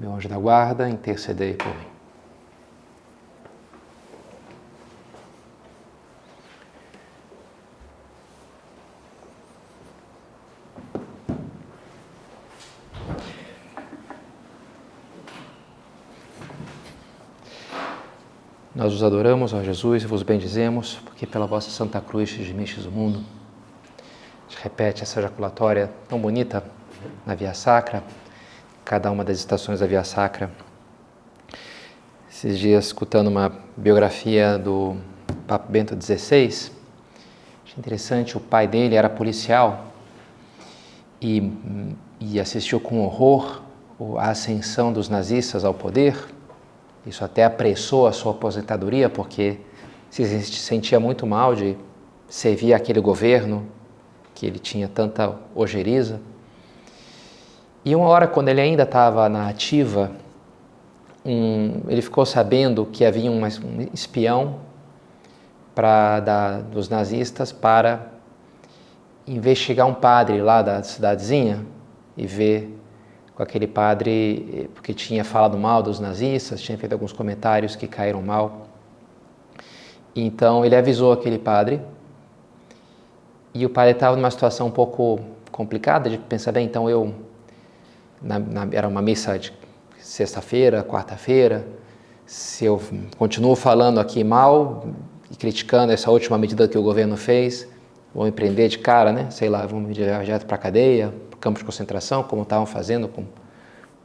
meu anjo da guarda, intercedei por mim. Nós os adoramos, ó Jesus, e vos bendizemos, porque pela vossa Santa Cruz redimistes o mundo. A gente repete essa ejaculatória tão bonita na Via Sacra, cada uma das estações da Via Sacra. Esses dias, escutando uma biografia do Papa Bento XVI, achei interessante, o pai dele era policial e, e assistiu com horror a ascensão dos nazistas ao poder. Isso até apressou a sua aposentadoria, porque se sentia muito mal de servir aquele governo que ele tinha tanta ojeriza. E uma hora, quando ele ainda estava na ativa, um, ele ficou sabendo que havia um, espião para da, dos nazistas para investigar um padre lá da cidadezinha e ver com aquele padre, porque tinha falado mal dos nazistas, tinha feito alguns comentários que caíram mal. Então ele avisou aquele padre e o padre estava numa situação um pouco complicada de pensar, bem, então eu na, na, era uma missa de sexta-feira, quarta-feira, se eu continuo falando aqui mal e criticando essa última medida que o governo fez, vou empreender de cara, né? Sei lá, vamos direto para a cadeia, para campo de concentração, como estavam fazendo com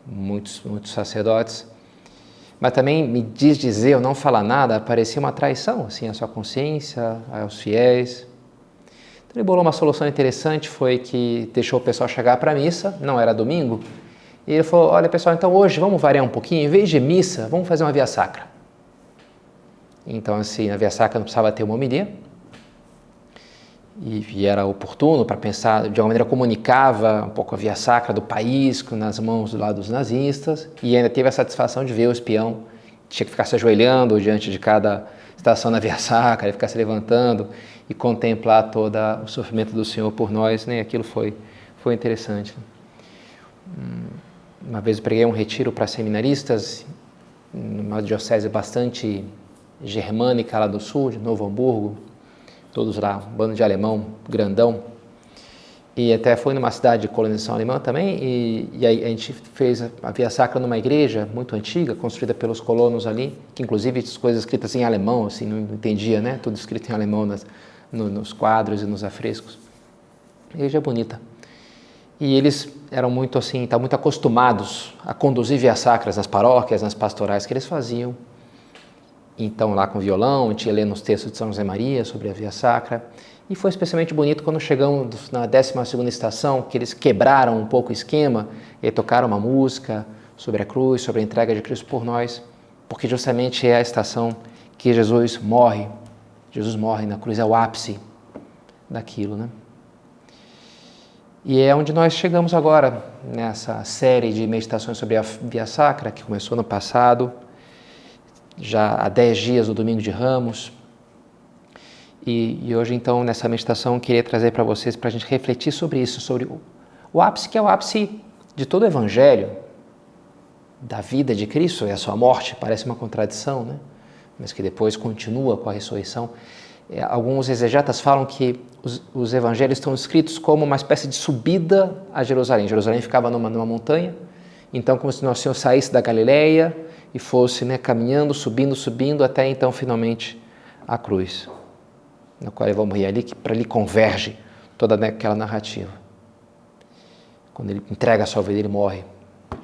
muitos, muitos sacerdotes. Mas também me diz dizer, eu não falar nada, parecia uma traição, assim, à sua consciência, aos fiéis. Então ele bolou uma solução interessante, foi que deixou o pessoal chegar para a missa, não era domingo, e ele falou: Olha pessoal, então hoje vamos variar um pouquinho, em vez de missa, vamos fazer uma via sacra. Então, assim, a via sacra não precisava ter uma homilia, e, e era oportuno para pensar, de alguma maneira comunicava um pouco a via sacra do país nas mãos lá dos nazistas, e ainda teve a satisfação de ver o espião, tinha que ficar se ajoelhando diante de cada estação na via sacra, ele ficar se levantando e contemplar todo o sofrimento do Senhor por nós, né? aquilo foi, foi interessante. Hum. Uma vez eu preguei um retiro para seminaristas, numa diocese bastante germânica lá do sul, de Novo Hamburgo, todos lá, um bando de alemão grandão. E até foi numa cidade de colonização alemã também, e, e a gente fez a Via Sacra numa igreja muito antiga, construída pelos colonos ali, que inclusive as coisas escritas em alemão, assim, não entendia, né? Tudo escrito em alemão nas, no, nos quadros e nos afrescos. Igreja bonita. E eles eram muito assim, estavam muito acostumados a conduzir vias sacras nas paróquias, nas pastorais que eles faziam. Então, lá com violão, a gente ia lendo os textos de São José Maria sobre a via sacra. E foi especialmente bonito quando chegamos na 12 estação, que eles quebraram um pouco o esquema e tocaram uma música sobre a cruz, sobre a entrega de Cristo por nós, porque justamente é a estação que Jesus morre. Jesus morre na cruz, é o ápice daquilo, né? E é onde nós chegamos agora, nessa série de meditações sobre a Via Sacra, que começou no passado, já há dez dias do Domingo de Ramos. E, e hoje, então, nessa meditação, queria trazer para vocês, para a gente refletir sobre isso, sobre o, o ápice que é o ápice de todo o Evangelho, da vida de Cristo e a sua morte, parece uma contradição, né? mas que depois continua com a ressurreição. É, alguns exegetas falam que os, os, evangelhos estão escritos como uma espécie de subida a Jerusalém. Jerusalém ficava numa, numa montanha, então como se Nosso Senhor saísse da Galileia e fosse né, caminhando, subindo, subindo, até então finalmente a cruz, na qual ele vai morrer ali, que para ali converge toda aquela narrativa. Quando ele entrega a sua vida, ele morre.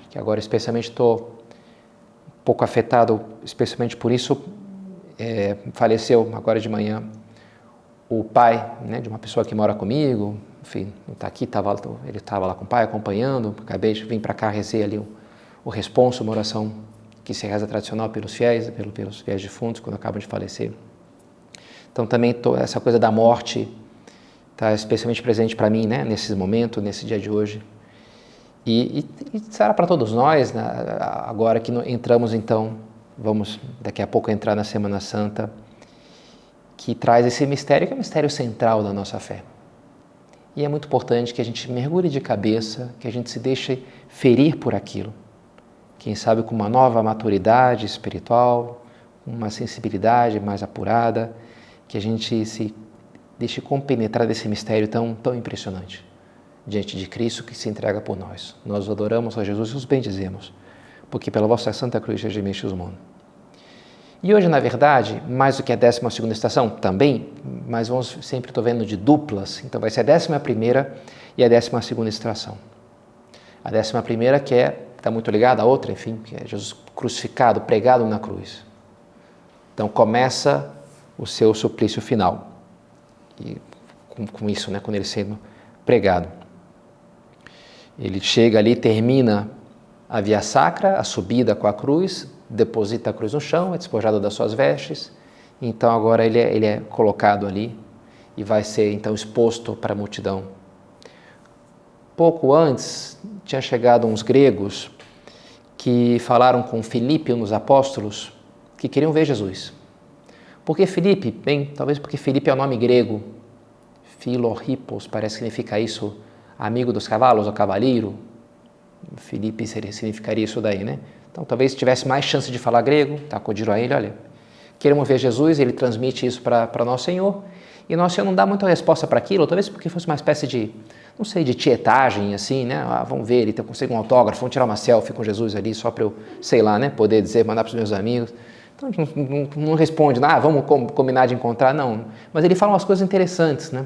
Que agora especialmente estou um pouco afetado, especialmente por isso, é, faleceu agora de manhã o pai né, de uma pessoa que mora comigo, enfim, não está aqui, tava, ele estava lá com o pai acompanhando, acabei de vir para cá, rezei ali um, o responso, uma oração que se reza tradicional pelos fiéis, pelo, pelos fiéis defuntos quando acabam de falecer. Então também tô, essa coisa da morte está especialmente presente para mim, né, nesse momento, nesse dia de hoje. E, e, e será para todos nós, né, agora que entramos então, vamos daqui a pouco entrar na Semana Santa, que traz esse mistério que é o mistério central da nossa fé. E é muito importante que a gente mergulhe de cabeça, que a gente se deixe ferir por aquilo. Quem sabe com uma nova maturidade espiritual, uma sensibilidade mais apurada, que a gente se deixe compenetrar desse mistério tão, tão impressionante diante de Cristo que se entrega por nós. Nós adoramos a Jesus e os bendizemos, porque pela vossa Santa Cruz regimente os mundo. E hoje, na verdade, mais do que a 12 estação, também, mas vamos sempre estou vendo de duplas, então vai ser a 11 e a 12 estação. A 11 que é, está muito ligada à outra, enfim, que é Jesus crucificado, pregado na cruz. Então começa o seu suplício final. E com, com isso, né, quando ele sendo pregado. Ele chega ali, termina a via sacra, a subida com a cruz, deposita a cruz no chão, é despojado das suas vestes. Então agora ele é, ele é colocado ali e vai ser então exposto para a multidão. Pouco antes tinha chegado uns gregos que falaram com Filipe, um dos apóstolos, que queriam ver Jesus. Por que Felipe? Bem, talvez porque Felipe é o um nome grego. Philorhippos parece que significa isso, amigo dos cavalos, ou cavaleiro. Felipe significaria isso daí, né? Então talvez tivesse mais chance de falar grego, tá? acudiram a ele, olha, queremos ver Jesus, ele transmite isso para nosso Senhor, e nosso Senhor não dá muita resposta para aquilo, talvez porque fosse uma espécie de, não sei, de tietagem, assim, né? Ah, vamos ver, ele consegue um autógrafo, vamos tirar uma selfie com Jesus ali, só para eu, sei lá, né? Poder dizer, mandar para os meus amigos. Então não, não, não responde, ah, vamos combinar de encontrar, não. Mas ele fala umas coisas interessantes, né?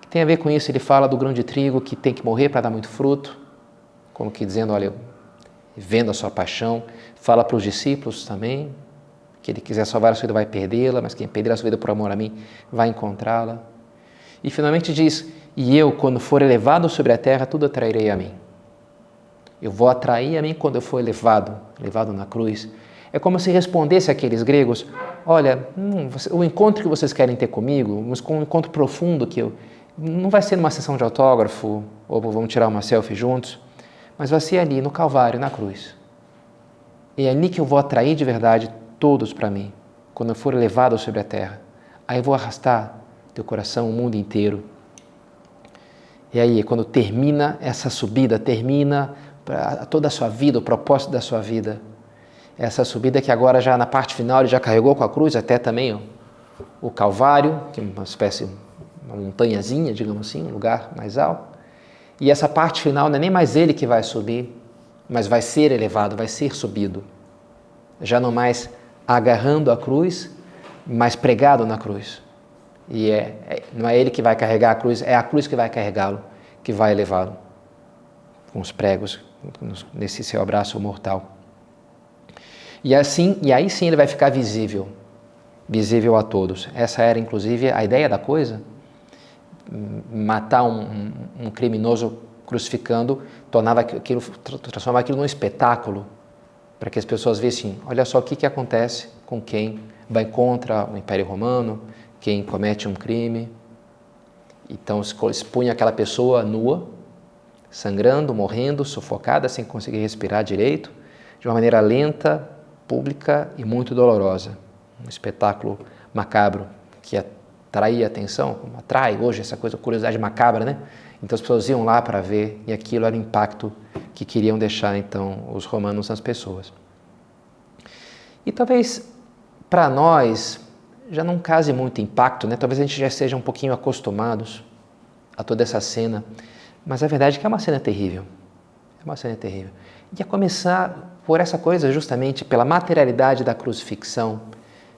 Que tem a ver com isso. Ele fala do grão de trigo que tem que morrer para dar muito fruto, como que dizendo, olha, vendo a sua paixão. Fala para os discípulos também, que ele quiser salvar a sua vida vai perdê-la, mas quem perder a sua vida por amor a mim vai encontrá-la. E finalmente diz: E eu, quando for elevado sobre a terra, tudo atrairei a mim. Eu vou atrair a mim quando eu for elevado, levado na cruz. É como se respondesse àqueles gregos: Olha, hum, o encontro que vocês querem ter comigo, um encontro profundo que eu. Não vai ser numa sessão de autógrafo, ou vamos tirar uma selfie juntos, mas vai ser ali no Calvário, na cruz. E é ali que eu vou atrair de verdade todos para mim, quando eu for levado sobre a terra. Aí eu vou arrastar teu coração, o mundo inteiro. E aí, quando termina essa subida, termina toda a sua vida, o propósito da sua vida, essa subida que agora já na parte final ele já carregou com a cruz até também o Calvário, que é uma espécie, uma montanhazinha, digamos assim, um lugar mais alto. E essa parte final não é nem mais ele que vai subir, mas vai ser elevado, vai ser subido. Já não mais agarrando a cruz, mas pregado na cruz. E é, é não é ele que vai carregar a cruz, é a cruz que vai carregá-lo, que vai elevá-lo com os pregos nesse seu abraço mortal. E assim, e aí sim ele vai ficar visível, visível a todos. Essa era inclusive a ideia da coisa. Matar um, um, criminoso crucificando tornava aquilo, transformava aquilo num espetáculo para que as pessoas vissem, olha só o que, que acontece com quem vai contra o Império Romano, quem comete um crime. Então expunha aquela pessoa nua, sangrando, morrendo, sufocada, sem conseguir respirar direito, de uma maneira lenta, pública e muito dolorosa. Um espetáculo macabro que atraía atenção, como atrai hoje essa coisa, curiosidade macabra, né? Então as pessoas iam lá para ver e aquilo era o impacto que queriam deixar então os romanos nas pessoas. E talvez para nós já não case muito impacto, né? Talvez a gente já esteja um pouquinho acostumados a toda essa cena, mas a verdade é que é uma cena terrível. É uma cena terrível. E a começar por essa coisa, justamente pela materialidade da crucifixão.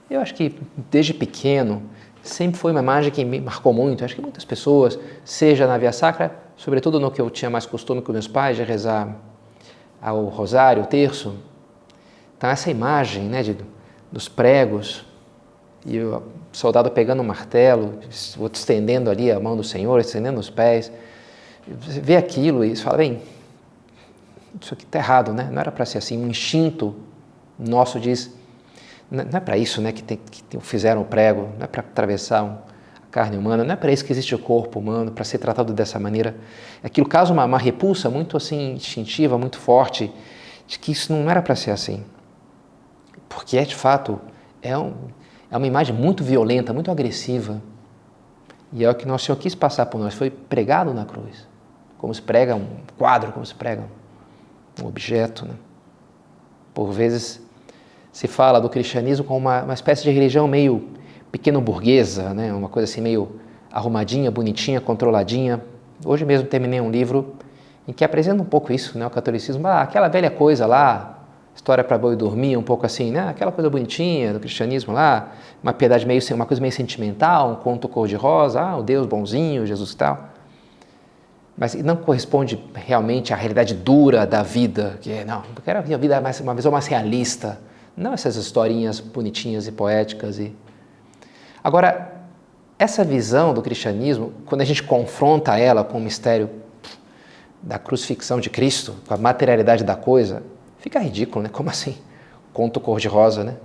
Eu acho que desde pequeno sempre foi uma imagem que me marcou muito. Acho que muitas pessoas, seja na Via Sacra, sobretudo no que eu tinha mais costume com meus pais de rezar ao rosário, o terço. Então essa imagem, né, de, dos pregos e o soldado pegando um martelo, estendendo ali a mão do Senhor, estendendo os pés, você vê aquilo e fala, bem, isso aqui está errado, né? Não era para ser assim. Um instinto nosso diz, não é para isso, né? Que, tem, que fizeram o prego, não é para atravessar a carne humana, não é para isso que existe o corpo humano, para ser tratado dessa maneira. Aquilo causa uma, uma repulsa muito assim instintiva, muito forte, de que isso não era para ser assim. Porque é de fato é, um, é uma imagem muito violenta, muito agressiva. E é o que nosso Senhor quis passar por nós, foi pregado na cruz. Como se prega um quadro, como se prega um objeto. Né? Por vezes se fala do cristianismo como uma, uma espécie de religião meio pequeno burguesa, né? uma coisa assim meio arrumadinha, bonitinha, controladinha. Hoje mesmo terminei um livro em que apresenta um pouco isso, né? o catolicismo, ah, aquela velha coisa lá, história para boi dormir, um pouco assim, né? aquela coisa bonitinha do cristianismo lá, uma piedade meio, uma coisa meio sentimental, um conto cor-de-rosa, ah, o Deus bonzinho, Jesus e tal mas não corresponde realmente à realidade dura da vida, que é, não, eu quero a vida mais, uma visão mais realista, não essas historinhas bonitinhas e poéticas. E... Agora, essa visão do cristianismo, quando a gente confronta ela com o mistério da crucifixão de Cristo, com a materialidade da coisa, fica ridículo, né? Como assim? Conto cor-de-rosa, né?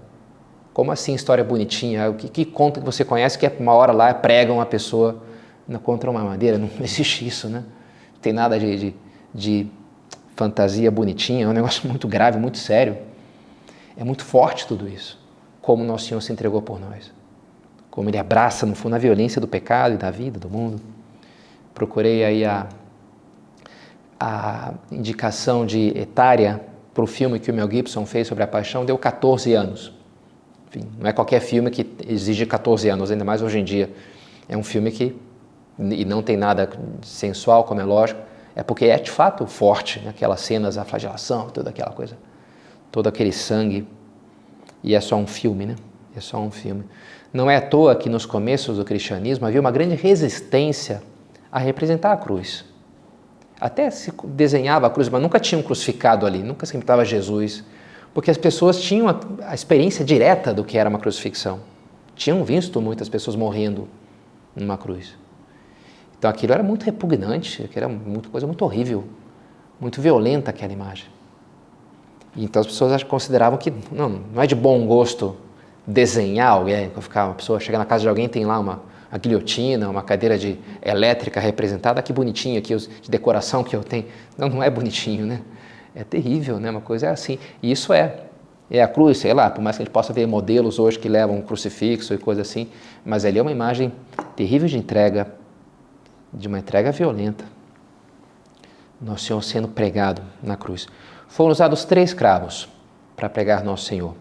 Como assim história bonitinha? Que, que conto que você conhece que uma hora lá pregam uma pessoa contra uma madeira? Não existe isso, né? tem nada de, de, de fantasia bonitinha, é um negócio muito grave, muito sério. É muito forte tudo isso, como nosso Senhor se entregou por nós, como Ele abraça, no fundo, a violência do pecado e da vida, do mundo. Procurei aí a, a indicação de etária para o filme que o Mel Gibson fez sobre a paixão, deu 14 anos. Enfim, não é qualquer filme que exige 14 anos, ainda mais hoje em dia. É um filme que e não tem nada sensual, como é lógico, é porque é de fato forte, né? aquelas cenas, a flagelação, toda aquela coisa, todo aquele sangue. E é só um filme, né? É só um filme. Não é à toa que nos começos do cristianismo havia uma grande resistência a representar a cruz. Até se desenhava a cruz, mas nunca tinham crucificado ali, nunca se pintava Jesus, porque as pessoas tinham a, a experiência direta do que era uma crucifixão. Tinham visto muitas pessoas morrendo numa cruz. Então aquilo era muito repugnante, aquilo era muito, coisa muito horrível, muito violenta aquela imagem. Então as pessoas consideravam que não, não é de bom gosto desenhar alguém, ficar uma pessoa chega na casa de alguém tem lá uma, uma guilhotina, uma cadeira de elétrica representada, que bonitinho aqui de decoração que eu tenho. Não, não é bonitinho, né? É terrível, né? Uma coisa é assim. E isso é é a cruz, sei lá, por mais que a gente possa ver modelos hoje que levam um crucifixo e coisa assim, mas ali é uma imagem terrível de entrega, de uma entrega violenta. Nosso Senhor sendo pregado na cruz. Foram usados três cravos para pregar Nosso Senhor.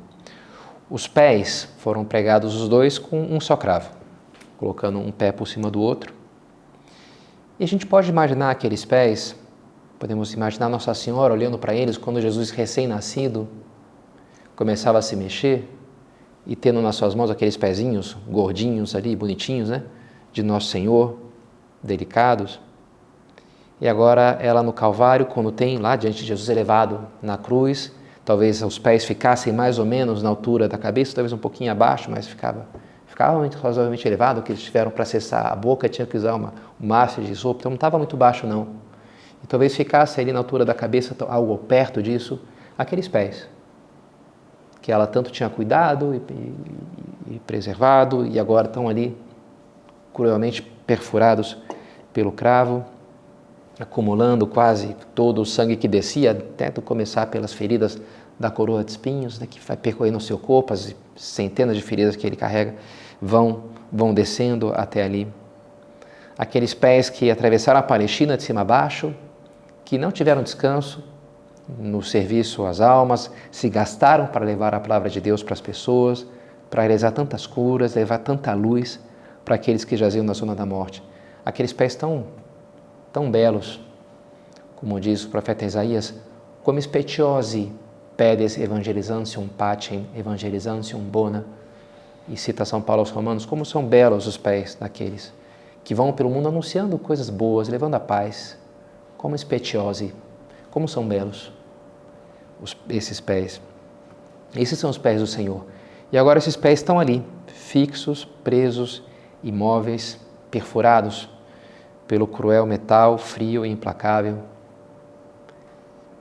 Os pés foram pregados os dois com um só cravo, colocando um pé por cima do outro. E a gente pode imaginar aqueles pés, podemos imaginar Nossa Senhora olhando para eles quando Jesus recém-nascido começava a se mexer e tendo nas suas mãos aqueles pezinhos gordinhos ali, bonitinhos, né, de Nosso Senhor delicados. E agora ela no Calvário, quando tem lá diante de Jesus elevado na cruz, talvez os pés ficassem mais ou menos na altura da cabeça, talvez um pouquinho abaixo, mas ficava, ficava razoavelmente elevado, que eles tiveram para acessar a boca, tinha que usar uma, haste de sopa, então não estava muito baixo não. E talvez ficasse ali na altura da cabeça, algo perto disso, aqueles pés, que ela tanto tinha cuidado e, e, e preservado, e agora estão ali cruelmente perfurados pelo cravo, acumulando quase todo o sangue que descia, até começar pelas feridas da coroa de espinhos, né, que vai percorrendo o seu corpo, as centenas de feridas que ele carrega vão, vão descendo até ali. Aqueles pés que atravessaram a Palestina de cima a baixo, que não tiveram descanso no serviço às almas, se gastaram para levar a palavra de Deus para as pessoas, para realizar tantas curas, levar tanta luz para aqueles que jaziam na zona da morte aqueles pés tão, tão belos, como diz o profeta Isaías, como speciosi pedes evangelizantium patem evangelizantium bona. E cita São Paulo aos Romanos, como são belos os pés daqueles que vão pelo mundo anunciando coisas boas, levando a paz. Como speciosi, como são belos os, esses pés. Esses são os pés do Senhor. E agora esses pés estão ali, fixos, presos, imóveis, perfurados, pelo cruel metal frio e implacável.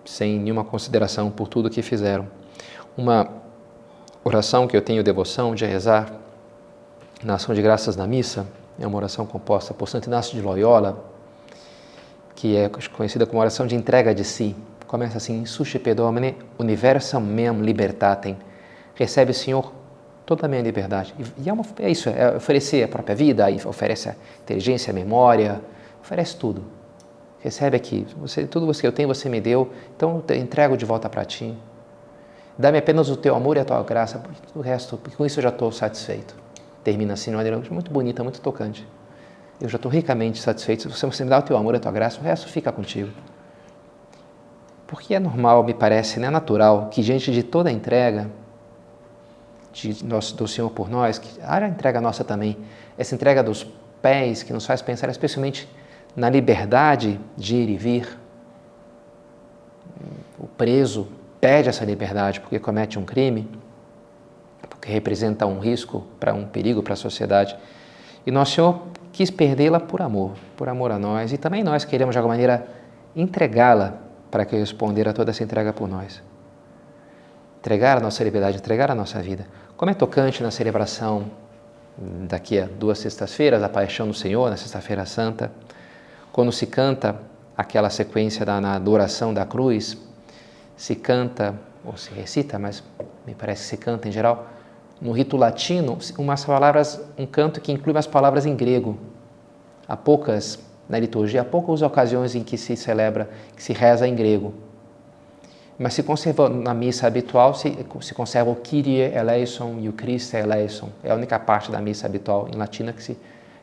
sem nenhuma consideração por tudo que fizeram. Uma oração que eu tenho devoção de rezar na ação de graças na missa é uma oração composta por Santo Inácio de Loyola, que é conhecida como oração de entrega de si. Começa assim: Suscipe Domine universam meam libertatem. Recebe, Senhor, toda a minha liberdade. E é, uma, é isso, é oferecer a própria vida, oferece a inteligência, a memória, oferece tudo. Recebe aqui, você, tudo que eu tenho você me deu, então eu entrego de volta para ti. Dá-me apenas o teu amor e a tua graça, o resto, porque com isso eu já estou satisfeito. Termina assim, uma maneira muito bonita, muito tocante. Eu já estou ricamente satisfeito. Se você me dá o teu amor e a tua graça, o resto fica contigo. Porque é normal, me parece, né? é natural que diante de toda a entrega de nosso, do Senhor por nós, que a entrega nossa também, essa entrega dos pés que nos faz pensar especialmente na liberdade de ir e vir. O preso pede essa liberdade porque comete um crime, porque representa um risco para um perigo para a sociedade. E nosso Senhor quis perdê-la por amor, por amor a nós, e também nós queremos de alguma maneira entregá-la para que responder a toda essa entrega por nós. Entregar a nossa liberdade, entregar a nossa vida. Como é tocante na celebração daqui a duas sextas-feiras, a Paixão do Senhor, na Sexta-feira Santa, quando se canta aquela sequência da na adoração da cruz, se canta, ou se recita, mas me parece que se canta em geral, no rito latino, umas palavras, um canto que inclui umas palavras em grego. Há poucas, na liturgia, há poucas ocasiões em que se celebra, que se reza em grego. Mas se conserva na missa habitual, se, se conserva o Kyrie eleison e o Christe eleison. É a única parte da missa habitual em latina que, se,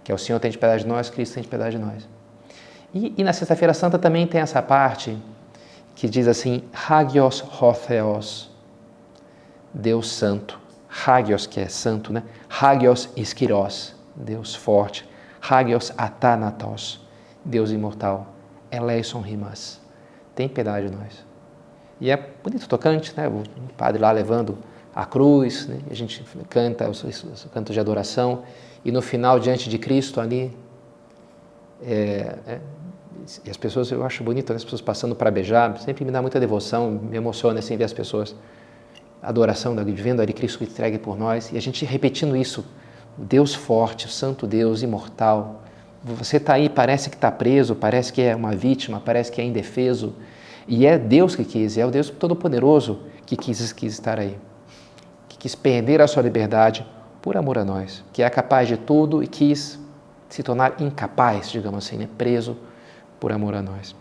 que é o Senhor tem de piedade de nós, Cristo tem de piedade de nós. E, e na Sexta-feira Santa também tem essa parte que diz assim, Hagios Hotheos, Deus Santo. Hagios, que é santo, né? Hagios Iskiros, Deus forte. Hagios Athanatos, Deus imortal. Eleison Rimas, tem piedade de nós. E é bonito, tocante, né? O padre lá levando a cruz, né? a gente canta os, os cantos de adoração, e no final, diante de Cristo ali, é, é, e as pessoas, eu acho bonito, né, as pessoas passando para beijar, sempre me dá muita devoção, me emociona assim ver as pessoas, a adoração, vendo ali Cristo entregue por nós, e a gente repetindo isso, o Deus forte, o Santo Deus, imortal, você está aí, parece que está preso, parece que é uma vítima, parece que é indefeso, e é Deus que quis, é o Deus Todo-Poderoso que quis, quis estar aí, que quis perder a sua liberdade por amor a nós, que é capaz de tudo e quis se tornar incapaz, digamos assim, né? preso por amor a nós.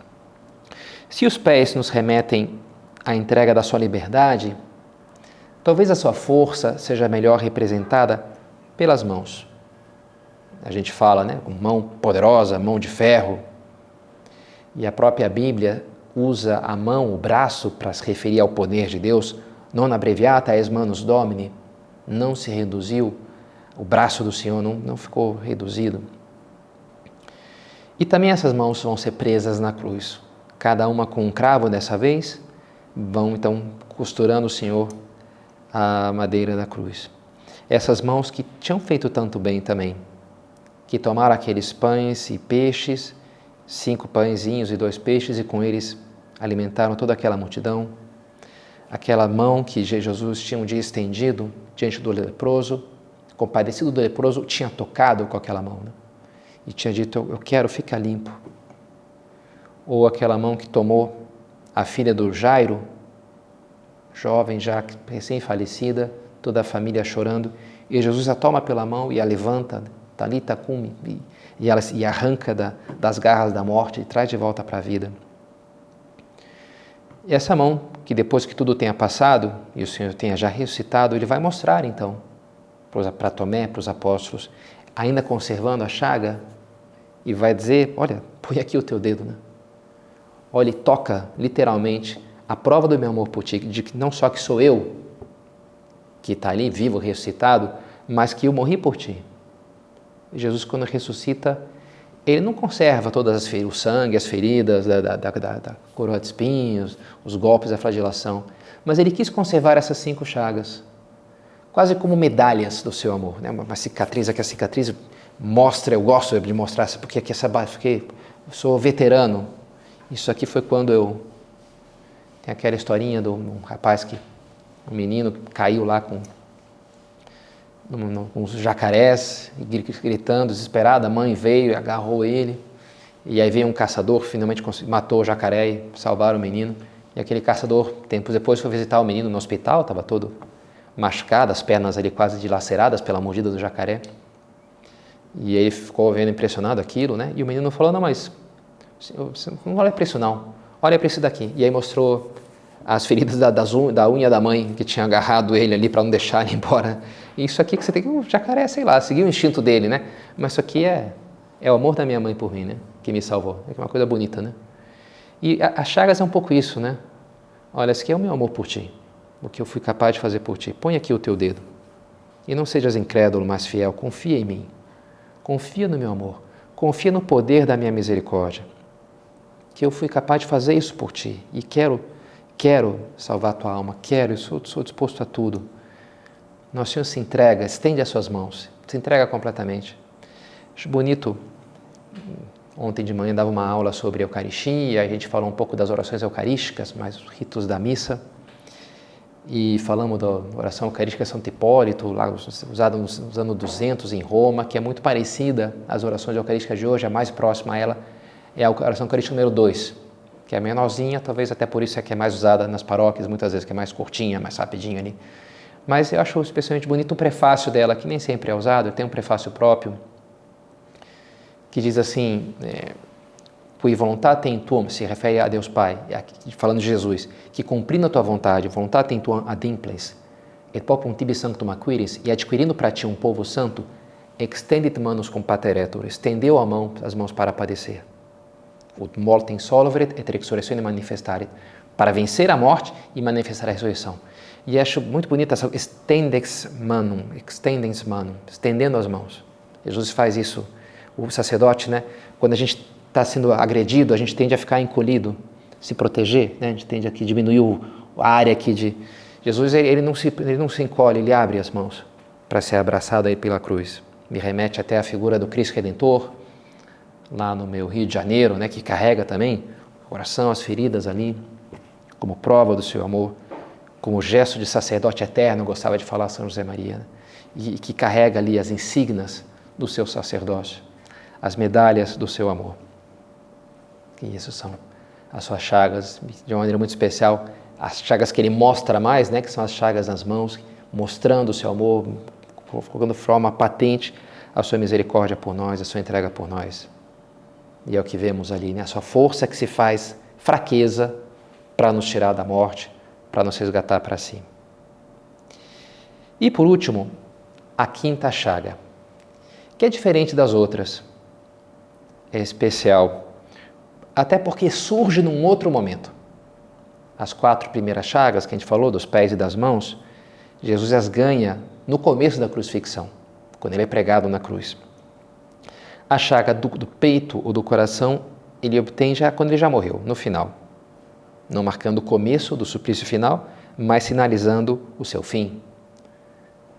Se os pés nos remetem à entrega da sua liberdade, talvez a sua força seja melhor representada pelas mãos. A gente fala, né, com mão poderosa, mão de ferro. E a própria Bíblia usa a mão, o braço, para se referir ao poder de Deus. Non abreviata es manus domini. Não se reduziu, o braço do Senhor não, não ficou reduzido. E também essas mãos vão ser presas na cruz, cada uma com um cravo dessa vez, vão então costurando o Senhor a madeira da cruz. Essas mãos que tinham feito tanto bem também, que tomaram aqueles pães e peixes, cinco pãezinhos e dois peixes, e com eles alimentaram toda aquela multidão. Aquela mão que Jesus tinha um dia estendido diante do leproso, compadecido do leproso, tinha tocado com aquela mão. Né? E tinha dito: Eu quero ficar limpo. Ou aquela mão que tomou a filha do Jairo, jovem já recém-falecida, toda a família chorando, e Jesus a toma pela mão e a levanta, talita cume, e, ela e arranca da, das garras da morte e traz de volta para a vida. E essa mão, que depois que tudo tenha passado e o Senhor tenha já ressuscitado, ele vai mostrar então para Tomé, para os apóstolos, ainda conservando a chaga, e vai dizer: Olha, põe aqui o teu dedo, né? Olha, e toca literalmente a prova do meu amor por ti, de que não só que sou eu que está ali vivo, ressuscitado, mas que eu morri por ti. Jesus, quando ressuscita, ele não conserva todas as feridas, o sangue, as feridas da, da, da, da, coroa de espinhos, os golpes, a flagelação, mas ele quis conservar essas cinco chagas, quase como medalhas do seu amor, né? uma cicatriz, aqui a cicatriz mostra, eu gosto de mostrar, porque aqui essa fiquei, eu sou veterano. Isso aqui foi quando eu Tem aquela historinha do um rapaz que, um menino que caiu lá com uns jacarés, gritando, desesperado. A mãe veio e agarrou ele. E aí veio um caçador, finalmente matou o jacaré e salvaram o menino. E aquele caçador, tempos depois, foi visitar o menino no hospital, estava todo machucado, as pernas ali quase dilaceradas pela mordida do jacaré. E ele ficou vendo impressionado aquilo, né? E o menino falou: Não, mas não olha para isso, não. Olha para isso daqui. E aí mostrou as feridas da, das da unha da mãe que tinha agarrado ele ali para não deixar ele embora. E isso aqui que você tem que. O jacaré, sei lá, seguir o instinto dele, né? Mas isso aqui é, é o amor da minha mãe por mim, né? Que me salvou. É uma coisa bonita, né? E a, a Chagas é um pouco isso, né? Olha, esse aqui é o meu amor por ti. O que eu fui capaz de fazer por ti. Põe aqui o teu dedo. E não sejas incrédulo, mas fiel. Confia em mim. Confia no meu amor. Confia no poder da minha misericórdia. Que eu fui capaz de fazer isso por ti. E quero, quero salvar a tua alma. Quero, sou, sou disposto a tudo. Nosso Senhor se entrega, estende as suas mãos. Se entrega completamente. Acho bonito Ontem de manhã dava uma aula sobre Eucaristia, a gente falou um pouco das orações eucarísticas, mais os ritos da missa. E falamos da oração eucarística Santo Hipólito, lá usada nos anos 200 em Roma, que é muito parecida às orações eucarísticas de hoje, a mais próxima a ela é a oração eucarística número 2, que é a menorzinha, talvez até por isso é que é mais usada nas paróquias, muitas vezes, que é mais curtinha, mais rapidinha ali. Mas eu acho especialmente bonito o prefácio dela, que nem sempre é usado, tem um prefácio próprio, que diz assim, é, Qui voluntatem tuum, se refere a Deus Pai, falando de Jesus, que cumprindo a tua vontade, voluntatem tuum adimples, et popum tibi sanctum aquiris, e adquirindo para ti um povo santo, extendit manus cum pateretur, estendeu a mão, as mãos para padecer. Ut mortem solveret et resurrectione manifestaret, para vencer a morte e manifestar a ressurreição. E acho muito bonita essa extendex manum, extendens manum, estendendo as mãos. Jesus faz isso o sacerdote, né? Quando a gente está sendo agredido, a gente tende a ficar encolhido, se proteger, né? A gente tende a diminuir o, a área aqui de Jesus. Ele, não se ele não se encolhe, ele abre as mãos para ser abraçado aí pela cruz. Me remete até a figura do Cristo Redentor lá no meu Rio de Janeiro, né? Que carrega também o coração, as feridas ali, como prova do seu amor, como gesto de sacerdote eterno, gostava de falar São José Maria, né? e que carrega ali as insígnias do seu sacerdócio as medalhas do seu amor. E isso são as suas chagas, de uma maneira muito especial, as chagas que ele mostra mais, né, que são as chagas nas mãos, mostrando o seu amor, colocando forma patente a sua misericórdia por nós, a sua entrega por nós. E é o que vemos ali, né, a sua força que se faz fraqueza para nos tirar da morte, para nos resgatar para si. E por último, a quinta chaga, que é diferente das outras é especial, até porque surge num outro momento. As quatro primeiras chagas que a gente falou, dos pés e das mãos, Jesus as ganha no começo da crucifixão, quando ele é pregado na cruz. A chaga do, do peito ou do coração ele obtém já quando ele já morreu, no final. Não marcando o começo do suplício final, mas sinalizando o seu fim.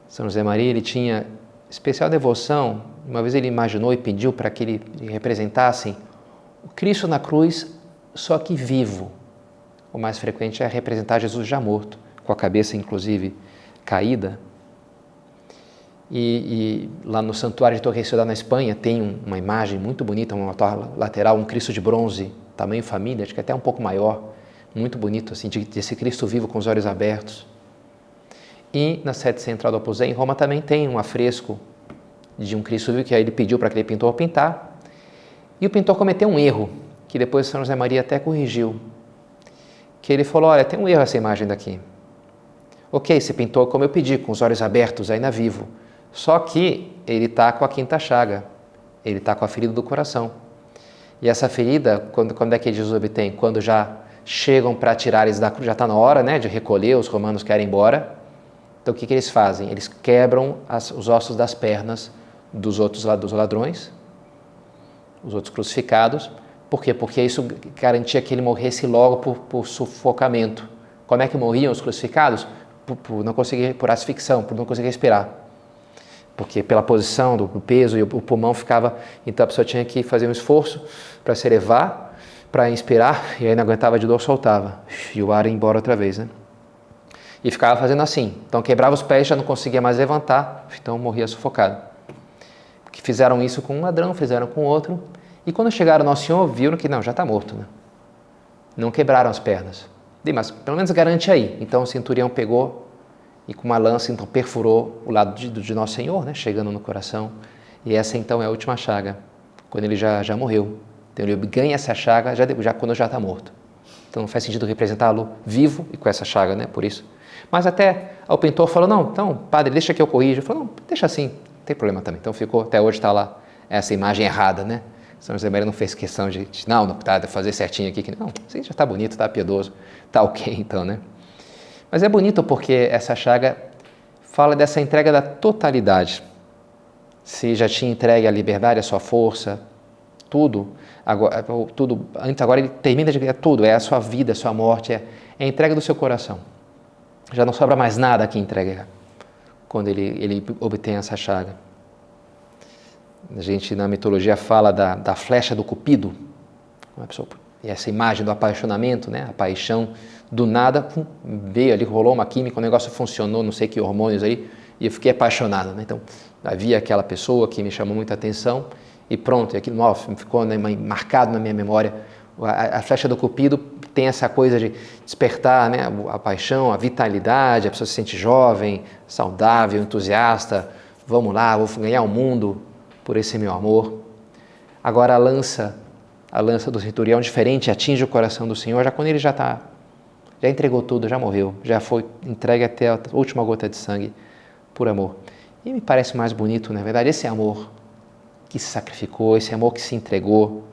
São José Maria ele tinha especial devoção uma vez ele imaginou e pediu para que ele representassem o Cristo na cruz, só que vivo. O mais frequente é representar Jesus já morto, com a cabeça inclusive caída. E, e lá no Santuário de Torre Ciudad, na Espanha, tem uma imagem muito bonita, uma lateral, um Cristo de bronze, tamanho família, acho que até um pouco maior, muito bonito, assim, desse Cristo vivo com os olhos abertos. E na sede central do Opus em Roma, também tem um afresco de um Cristo vivo que aí ele pediu para aquele pintor pintar. E o pintor cometeu um erro, que depois São José Maria até corrigiu. Que ele falou: Olha, tem um erro essa imagem daqui. Ok, esse pintor, como eu pedi, com os olhos abertos, ainda vivo. Só que ele está com a quinta chaga, ele está com a ferida do coração. E essa ferida, quando, quando é que Jesus obtém? Quando já chegam para tirar eles da cruz, já está na hora né, de recolher, os romanos querem ir embora. Então o que, que eles fazem? Eles quebram as, os ossos das pernas dos outros dos ladrões, os outros crucificados. Por quê? Porque isso garantia que ele morresse logo por, por sufocamento. Como é que morriam os crucificados? Por, por, não conseguir, por asfixão, por não conseguir respirar. Porque pela posição do, peso e o, o, pulmão ficava, então a pessoa tinha que fazer um esforço para se elevar para inspirar, e aí não aguentava de dor, soltava. E o ar ia embora outra vez, né? E ficava fazendo assim. Então quebrava os pés, já não conseguia mais levantar, então morria sufocado. Que fizeram isso com um ladrão, fizeram com outro. E quando chegaram ao Nosso Senhor, viram que não, já está morto, né? Não quebraram as pernas. Mas pelo menos garante aí. Então o centurião pegou e com uma lança então perfurou o lado de, de Nosso Senhor, né? chegando no coração. E essa então é a última chaga, quando ele já, já morreu. Então ele ganha essa chaga já, já quando já está morto. Então não faz sentido representá-lo vivo e com essa chaga, né? Por isso. Mas até o pintor falou: não, então, padre, deixa que eu corrijo. Ele falou: não, deixa assim, tem problema também. Então ficou, até hoje está lá essa imagem errada, né? São José Maria não fez questão de, de não, não, tá, fazer certinho aqui. Que, não, assim já está bonito, está piedoso, está ok então, né? Mas é bonito porque essa chaga fala dessa entrega da totalidade. Se já tinha entregue a liberdade, a sua força, tudo, agora, tudo antes agora ele termina de é tudo, é a sua vida, a sua morte, é, é a entrega do seu coração. Já não sobra mais nada que entregar quando ele, ele obtém essa chaga. A gente na mitologia fala da, da flecha do cupido, pessoa, e essa imagem do apaixonamento, né? a paixão, do nada pum, veio ali, rolou uma química, o negócio funcionou, não sei que hormônios aí, e eu fiquei apaixonado. Né? Então havia aquela pessoa que me chamou muita atenção e pronto, e aquilo nossa, ficou né, marcado na minha memória. A, flecha do cupido tem essa coisa de despertar né, a, a paixão, a vitalidade, a pessoa se sente jovem, saudável, entusiasta, vamos lá, vou ganhar o mundo, por esse meu amor. Agora a lança, a lança do centurião diferente atinge o coração do Senhor já quando ele já está, já entregou tudo, já morreu, já foi entregue até a última gota de sangue por amor. E me parece mais bonito, na verdade, esse amor que se sacrificou, esse amor que se entregou,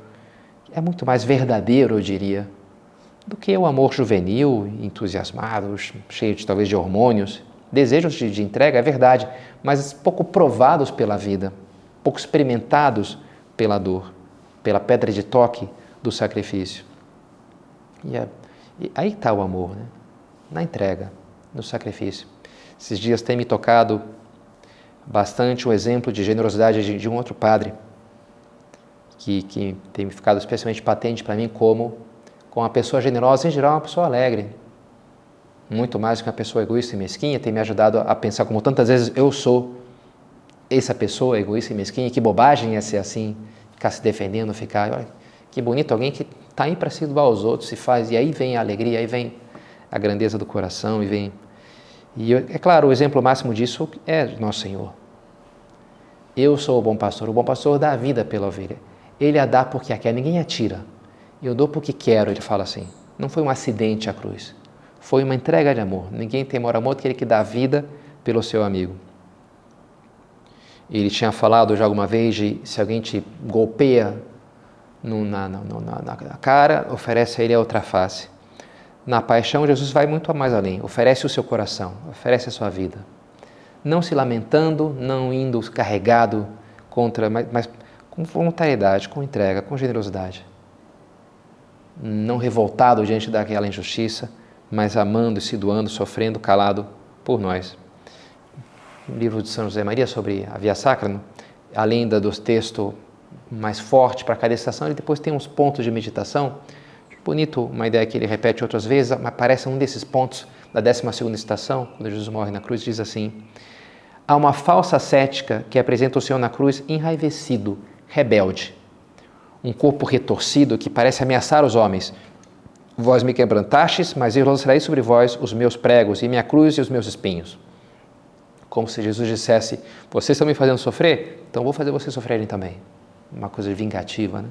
é muito mais verdadeiro, eu diria, do que o amor juvenil, entusiasmado, cheio de talvez de hormônios. Desejos de, de entrega, é verdade, mas pouco provados pela vida pouco experimentados pela dor, pela pedra de toque do sacrifício. E, é, e aí está o amor, né? na entrega, no sacrifício. Esses dias tem me tocado bastante o exemplo de generosidade de, de um outro padre, que, que tem ficado especialmente patente para mim como, como uma pessoa generosa, em geral, uma pessoa alegre. Muito mais que uma pessoa egoísta e mesquinha, tem me ajudado a pensar como tantas vezes eu sou essa pessoa egoísta e mesquinha, que bobagem é ser assim, ficar se defendendo, ficar. Olha, que bonito alguém que está aí para se doar aos outros, se faz, e aí vem a alegria, aí vem a grandeza do coração, e vem. E é claro, o exemplo máximo disso é Nosso Senhor. Eu sou o bom pastor, o bom pastor dá a vida pela ovelha. Ele a dá porque a quer, ninguém a tira. Eu dou porque quero, ele fala assim. Não foi um acidente a cruz, foi uma entrega de amor. Ninguém tem maior amor do que ele que dá a vida pelo seu amigo. Ele tinha falado já alguma vez de se alguém te golpeia no, na, na, na, na, cara, oferece a ele a outra face. Na paixão, Jesus vai muito mais além. Oferece o seu coração, oferece a sua vida. Não se lamentando, não indo carregado contra, mas, mas com voluntariedade, com entrega, com generosidade. Não revoltado diante daquela injustiça, mas amando e se doando, sofrendo, calado por nós livro de São José Maria sobre a Via Sacra, além dos textos mais forte para cada estação, ele depois tem uns pontos de meditação. Bonito, uma ideia que ele repete outras vezes, aparece um desses pontos da 12 estação, quando Jesus morre na cruz, diz assim: Há uma falsa cética que apresenta o Senhor na cruz enraivecido, rebelde, um corpo retorcido que parece ameaçar os homens. Vós me quebrantastes, mas eu lançarei sobre vós os meus pregos e minha cruz e os meus espinhos. Como se Jesus dissesse: Vocês estão me fazendo sofrer? Então vou fazer vocês sofrerem também. Uma coisa vingativa, né?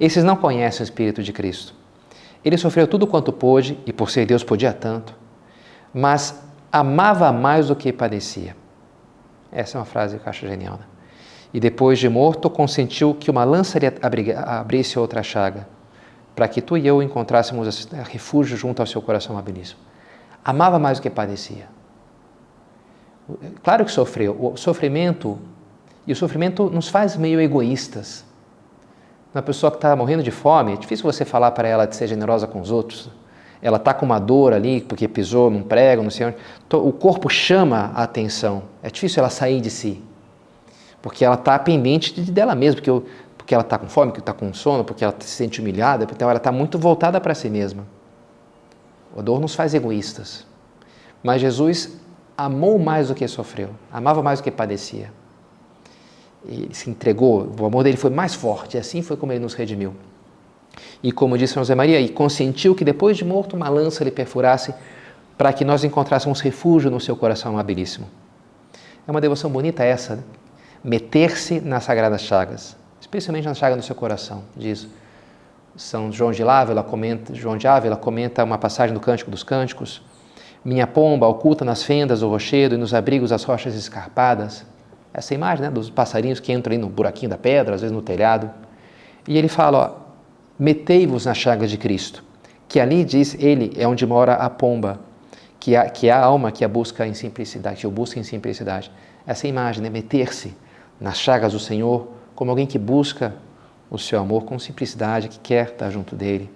Esses não conhecem o Espírito de Cristo. Ele sofreu tudo quanto pôde e por ser Deus podia tanto, mas amava mais do que padecia. Essa é uma frase que eu acho genial. Né? E depois de morto, consentiu que uma lança lhe abrisse outra chaga, para que tu e eu encontrássemos refúgio junto ao seu coração habilíssimo. Amava mais do que padecia. Claro que sofreu. O sofrimento, e o sofrimento nos faz meio egoístas. Uma pessoa que está morrendo de fome, é difícil você falar para ela de ser generosa com os outros. Ela está com uma dor ali porque pisou num prego, não sei onde. O corpo chama a atenção. É difícil ela sair de si. Porque ela está pendente de dela mesma. Porque, eu, porque ela está com fome, porque está com sono, porque ela se sente humilhada, então ela está muito voltada para si mesma. A dor nos faz egoístas. Mas Jesus amou mais do que sofreu, amava mais do que padecia. Ele se entregou, o amor dele foi mais forte, e assim foi como ele nos redimiu. E como disse José Maria, e consentiu que depois de morto uma lança lhe perfurasse para que nós encontrássemos refúgio no seu coração amabilíssimo. É uma devoção bonita essa, né? Meter-se nas sagradas chagas, especialmente na chaga do seu coração, diz São João de Ávila comenta, João de Ávila comenta uma passagem do Cântico dos Cânticos, minha pomba oculta nas fendas do rochedo e nos abrigos das rochas escarpadas. Essa imagem né, dos passarinhos que entram aí no buraquinho da pedra, às vezes no telhado. E ele fala, metei-vos na chaga de Cristo, que ali, diz ele, é onde mora a pomba, que é, que a alma que a busca em simplicidade, que o busca em simplicidade. Essa imagem, né, meter-se nas chagas do Senhor como alguém que busca o seu amor com simplicidade, que quer estar junto dele.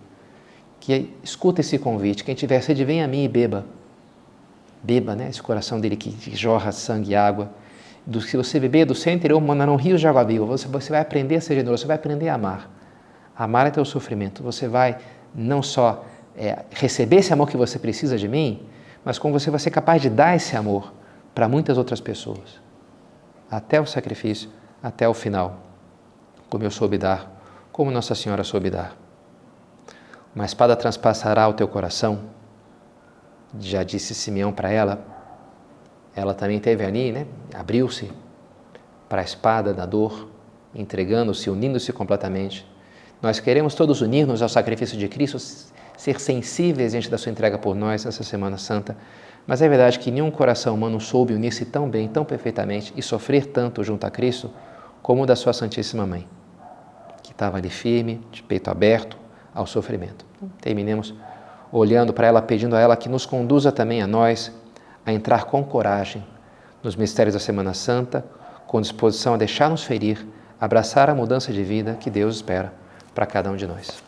Que escuta esse convite, quem tiver sede, venha a mim e beba. Beba, né, esse coração dele que, jorra sangue e água. Do, se você beber do seu interior, mandarão rios de água viva. Você, você vai aprender a ser generoso, você vai aprender a amar. Amar é teu sofrimento. Você vai não só é, receber esse amor que você precisa de mim, mas como você vai ser capaz de dar esse amor para muitas outras pessoas. Até o sacrifício, até o final. Como eu soube dar, como Nossa Senhora soube dar. Uma espada transpassará o teu coração, já disse Simeão para ela. Ela também teve ali, né? Abriu-se para a espada da dor, entregando-se, unindo-se completamente. Nós queremos todos unir-nos ao sacrifício de Cristo, ser sensíveis diante da sua entrega por nós essa Semana Santa. Mas é verdade que nenhum coração humano soube unir-se tão bem, tão perfeitamente e sofrer tanto junto a Cristo como o da sua Santíssima Mãe, que estava ali firme, de peito aberto ao sofrimento. Então, terminemos olhando para ela, pedindo a ela que nos conduza também a nós a entrar com coragem nos mistérios da Semana Santa, com disposição a deixar-nos ferir, abraçar a mudança de vida que Deus espera para cada um de nós.